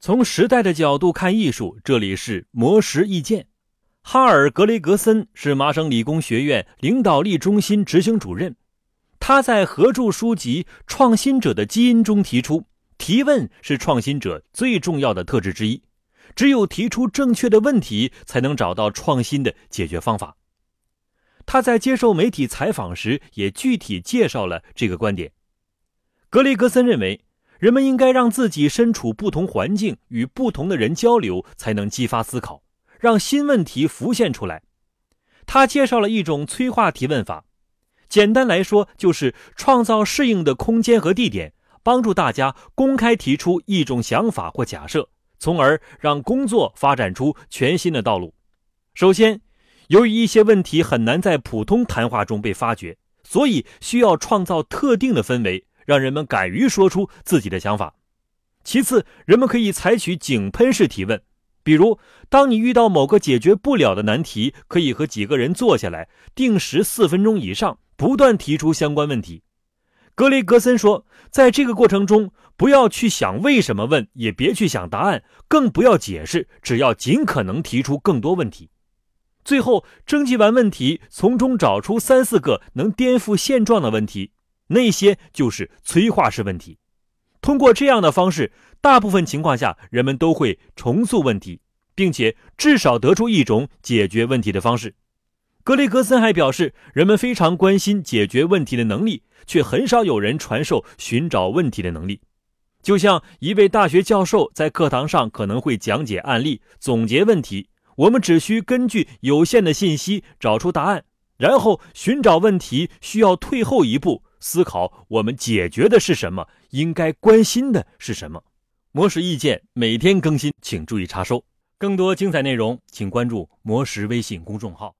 从时代的角度看艺术，这里是魔石意见。哈尔·格雷格森是麻省理工学院领导力中心执行主任，他在合著书籍《创新者的基因》中提出，提问是创新者最重要的特质之一。只有提出正确的问题，才能找到创新的解决方法。他在接受媒体采访时也具体介绍了这个观点。格雷格森认为。人们应该让自己身处不同环境，与不同的人交流，才能激发思考，让新问题浮现出来。他介绍了一种催化提问法，简单来说就是创造适应的空间和地点，帮助大家公开提出一种想法或假设，从而让工作发展出全新的道路。首先，由于一些问题很难在普通谈话中被发掘，所以需要创造特定的氛围。让人们敢于说出自己的想法。其次，人们可以采取井喷式提问，比如，当你遇到某个解决不了的难题，可以和几个人坐下来，定时四分钟以上，不断提出相关问题。格雷格森说，在这个过程中，不要去想为什么问，也别去想答案，更不要解释，只要尽可能提出更多问题。最后，征集完问题，从中找出三四个能颠覆现状的问题。那些就是催化式问题。通过这样的方式，大部分情况下，人们都会重塑问题，并且至少得出一种解决问题的方式。格雷格森还表示，人们非常关心解决问题的能力，却很少有人传授寻找问题的能力。就像一位大学教授在课堂上可能会讲解案例、总结问题，我们只需根据有限的信息找出答案，然后寻找问题需要退后一步。思考我们解决的是什么，应该关心的是什么。魔石意见每天更新，请注意查收。更多精彩内容，请关注魔石微信公众号。